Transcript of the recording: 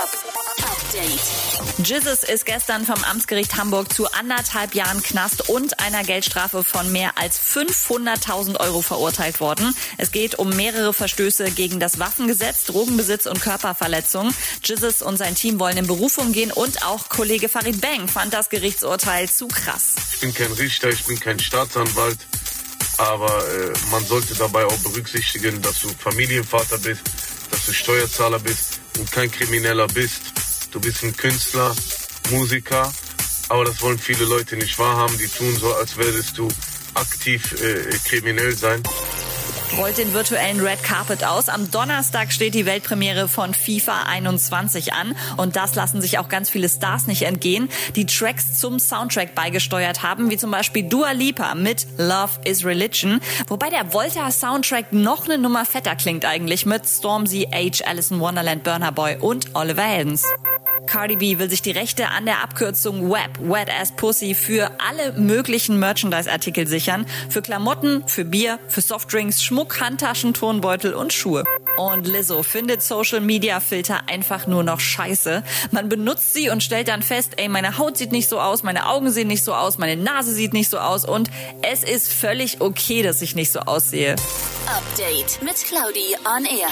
Update. Jesus ist gestern vom Amtsgericht Hamburg zu anderthalb Jahren Knast und einer Geldstrafe von mehr als 500.000 Euro verurteilt worden. Es geht um mehrere Verstöße gegen das Waffengesetz, Drogenbesitz und Körperverletzung. Jesus und sein Team wollen in Berufung gehen und auch Kollege Farid Bang fand das Gerichtsurteil zu krass. Ich bin kein Richter, ich bin kein Staatsanwalt, aber äh, man sollte dabei auch berücksichtigen, dass du Familienvater bist, dass du Steuerzahler bist und kein Krimineller bist. Du bist ein Künstler, Musiker, aber das wollen viele Leute nicht wahrhaben. Die tun so, als würdest du aktiv äh, kriminell sein. Rollt den virtuellen Red Carpet aus. Am Donnerstag steht die Weltpremiere von FIFA 21 an und das lassen sich auch ganz viele Stars nicht entgehen, die Tracks zum Soundtrack beigesteuert haben, wie zum Beispiel Dua Lipa mit Love is Religion, wobei der Volta Soundtrack noch eine Nummer fetter klingt eigentlich mit Stormzy, Age, Alison Wonderland, Burner Boy und Oliver Heldens. Cardi B will sich die Rechte an der Abkürzung WAP, Wet Ass Pussy, für alle möglichen Merchandise-Artikel sichern. Für Klamotten, für Bier, für Softdrinks, Schmuck, Handtaschen, Turnbeutel und Schuhe. Und Lizzo findet Social Media Filter einfach nur noch scheiße. Man benutzt sie und stellt dann fest, ey, meine Haut sieht nicht so aus, meine Augen sehen nicht so aus, meine Nase sieht nicht so aus und es ist völlig okay, dass ich nicht so aussehe. Update mit Claudi on Air.